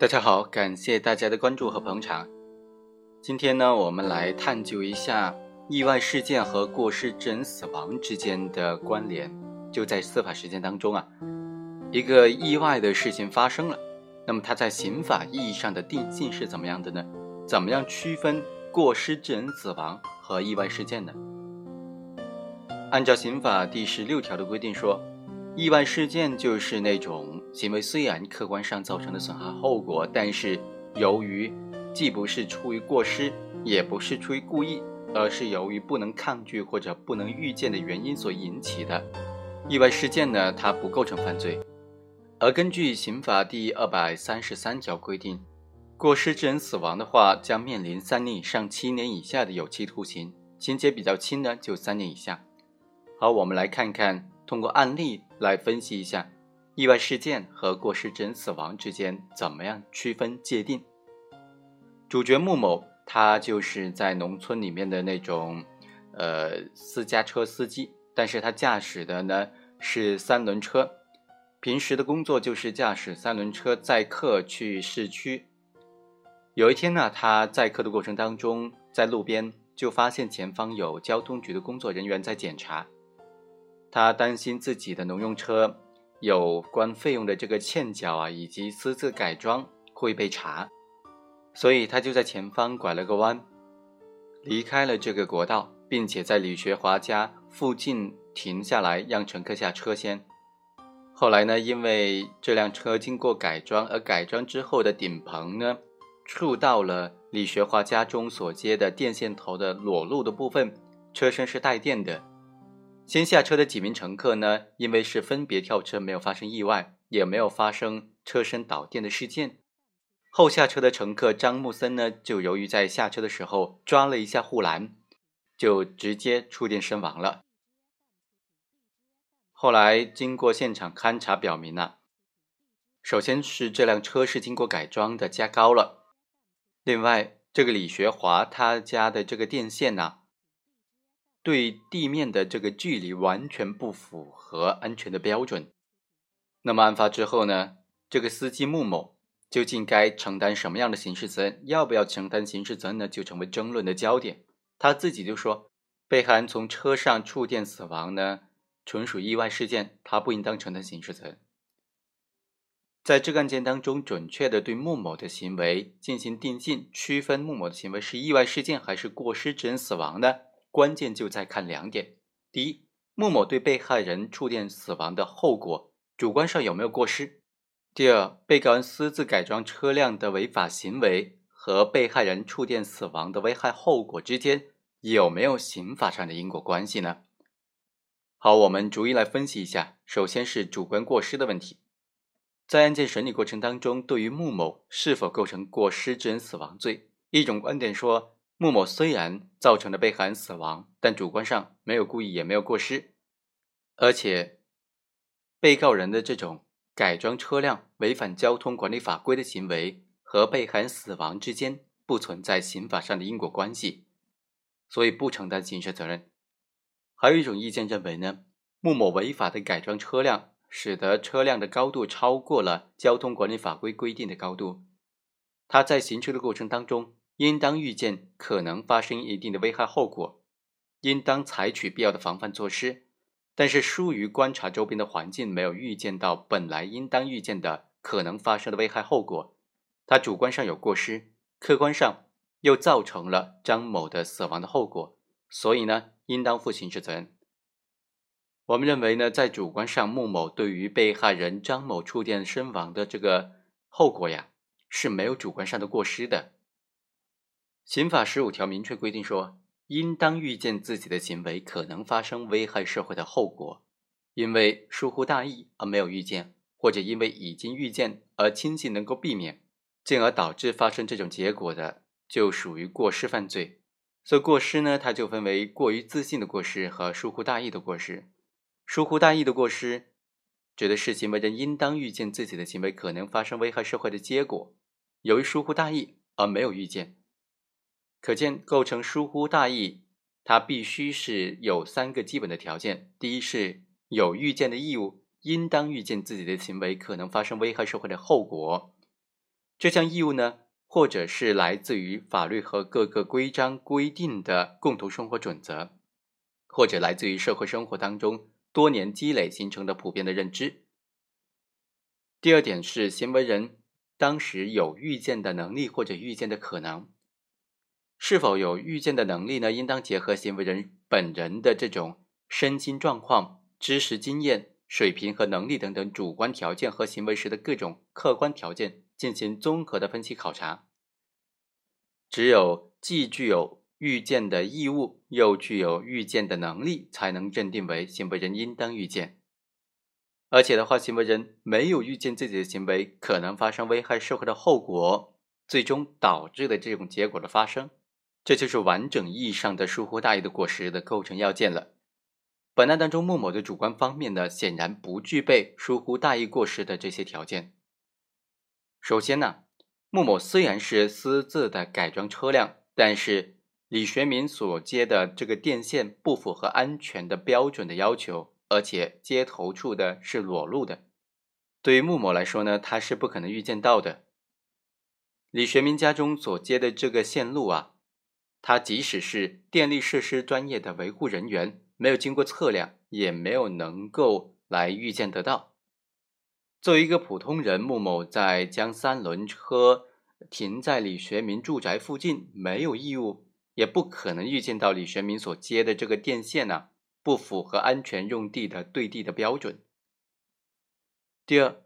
大家好，感谢大家的关注和捧场。今天呢，我们来探究一下意外事件和过失致人死亡之间的关联。就在司法实践当中啊，一个意外的事情发生了，那么它在刑法意义上的定性是怎么样的呢？怎么样区分过失致人死亡和意外事件呢？按照刑法第十六条的规定说。意外事件就是那种行为虽然客观上造成的损害后果，但是由于既不是出于过失，也不是出于故意，而是由于不能抗拒或者不能预见的原因所引起的意外事件呢，它不构成犯罪。而根据刑法第二百三十三条规定，过失致人死亡的话，将面临三年以上七年以下的有期徒刑；情节比较轻呢，就三年以下。好，我们来看看。通过案例来分析一下意外事件和过失致人死亡之间怎么样区分界定。主角穆某，他就是在农村里面的那种呃私家车司机，但是他驾驶的呢是三轮车，平时的工作就是驾驶三轮车载客去市区。有一天呢，他载客的过程当中，在路边就发现前方有交通局的工作人员在检查。他担心自己的农用车有关费用的这个欠缴啊，以及私自改装会被查，所以他就在前方拐了个弯，离开了这个国道，并且在李学华家附近停下来，让乘客下车先。后来呢，因为这辆车经过改装，而改装之后的顶棚呢，触到了李学华家中所接的电线头的裸露的部分，车身是带电的。先下车的几名乘客呢，因为是分别跳车，没有发生意外，也没有发生车身导电的事件。后下车的乘客张木森呢，就由于在下车的时候抓了一下护栏，就直接触电身亡了。后来经过现场勘查表明呢，首先是这辆车是经过改装的，加高了。另外，这个李学华他家的这个电线呢。对地面的这个距离完全不符合安全的标准。那么案发之后呢？这个司机穆某究竟该承担什么样的刑事责任？要不要承担刑事责任呢？就成为争论的焦点。他自己就说，被害人从车上触电死亡呢，纯属意外事件，他不应当承担刑事责任。在这个案件当中，准确的对穆某的行为进行定性，区分穆某的行为是意外事件还是过失致人死亡呢？关键就在看两点：第一，穆某对被害人触电死亡的后果主观上有没有过失；第二，被告人私自改装车辆的违法行为和被害人触电死亡的危害后果之间有没有刑法上的因果关系呢？好，我们逐一来分析一下。首先是主观过失的问题，在案件审理过程当中，对于穆某是否构成过失致人死亡罪，一种观点说。穆某虽然造成了被害人死亡，但主观上没有故意，也没有过失，而且被告人的这种改装车辆违反交通管理法规的行为和被害人死亡之间不存在刑法上的因果关系，所以不承担刑事责任。还有一种意见认为呢，穆某违法的改装车辆，使得车辆的高度超过了交通管理法规规定的高度，他在行车的过程当中。应当预见可能发生一定的危害后果，应当采取必要的防范措施。但是疏于观察周边的环境，没有预见到本来应当预见的可能发生的危害后果，他主观上有过失，客观上又造成了张某的死亡的后果，所以呢，应当负刑事责任。我们认为呢，在主观上，穆某对于被害人张某触电身亡的这个后果呀，是没有主观上的过失的。刑法十五条明确规定说，应当预见自己的行为可能发生危害社会的后果，因为疏忽大意而没有预见，或者因为已经预见而轻信能够避免，进而导致发生这种结果的，就属于过失犯罪。所以过失呢，它就分为过于自信的过失和疏忽大意的过失。疏忽大意的过失，指的是行为人应当预见自己的行为可能发生危害社会的结果，由于疏忽大意而没有预见。可见，构成疏忽大意，它必须是有三个基本的条件：第一是有预见的义务，应当预见自己的行为可能发生危害社会的后果；这项义务呢，或者是来自于法律和各个规章规定的共同生活准则，或者来自于社会生活当中多年积累形成的普遍的认知。第二点是行为人当时有预见的能力或者预见的可能。是否有预见的能力呢？应当结合行为人本人的这种身心状况、知识经验、水平和能力等等主观条件和行为时的各种客观条件进行综合的分析考察。只有既具有预见的义务，又具有预见的能力，才能认定为行为人应当预见。而且的话，行为人没有预见自己的行为可能发生危害社会的后果，最终导致的这种结果的发生。这就是完整意义上的疏忽大意的过失的构成要件了。本案当中，穆某的主观方面呢，显然不具备疏忽大意过失的这些条件。首先呢，穆某虽然是私自的改装车辆，但是李学明所接的这个电线不符合安全的标准的要求，而且接头处的是裸露的。对于穆某来说呢，他是不可能预见到的。李学明家中所接的这个线路啊。他即使是电力设施专业的维护人员，没有经过测量，也没有能够来预见得到。作为一个普通人，穆某在将三轮车停在李学明住宅附近，没有义务，也不可能预见到李学明所接的这个电线呢不符合安全用地的对地的标准。第二，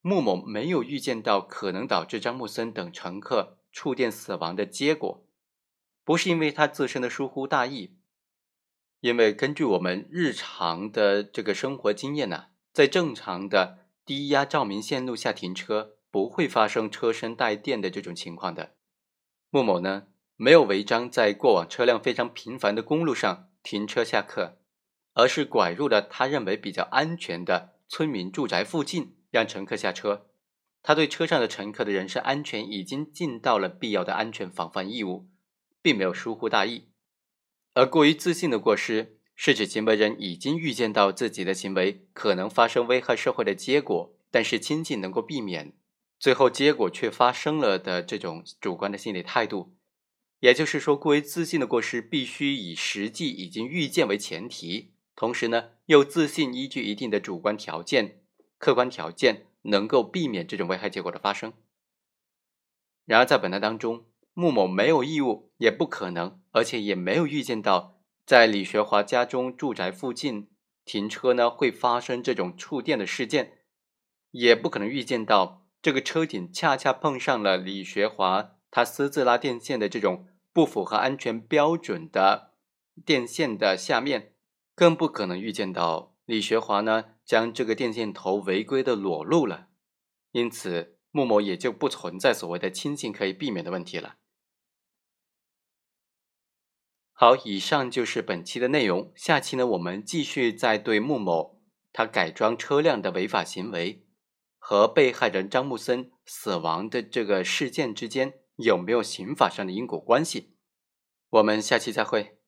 穆某没有预见到可能导致张木森等乘客触电死亡的结果。不是因为他自身的疏忽大意，因为根据我们日常的这个生活经验呢，在正常的低压照明线路下停车，不会发生车身带电的这种情况的。穆某呢，没有违章在过往车辆非常频繁的公路上停车下客，而是拐入了他认为比较安全的村民住宅附近，让乘客下车。他对车上的乘客的人身安全已经尽到了必要的安全防范义务。并没有疏忽大意，而过于自信的过失，是指行为人已经预见到自己的行为可能发生危害社会的结果，但是轻尽能够避免，最后结果却发生了的这种主观的心理态度。也就是说，过于自信的过失必须以实际已经预见为前提，同时呢，又自信依据一定的主观条件、客观条件，能够避免这种危害结果的发生。然而，在本案当中，穆某没有义务，也不可能，而且也没有预见到在李学华家中住宅附近停车呢会发生这种触电的事件，也不可能预见到这个车顶恰恰碰上了李学华他私自拉电线的这种不符合安全标准的电线的下面，更不可能预见到李学华呢将这个电线头违规的裸露了，因此穆某也就不存在所谓的轻信可以避免的问题了。好，以上就是本期的内容。下期呢，我们继续再对穆某他改装车辆的违法行为和被害人张木森死亡的这个事件之间有没有刑法上的因果关系。我们下期再会。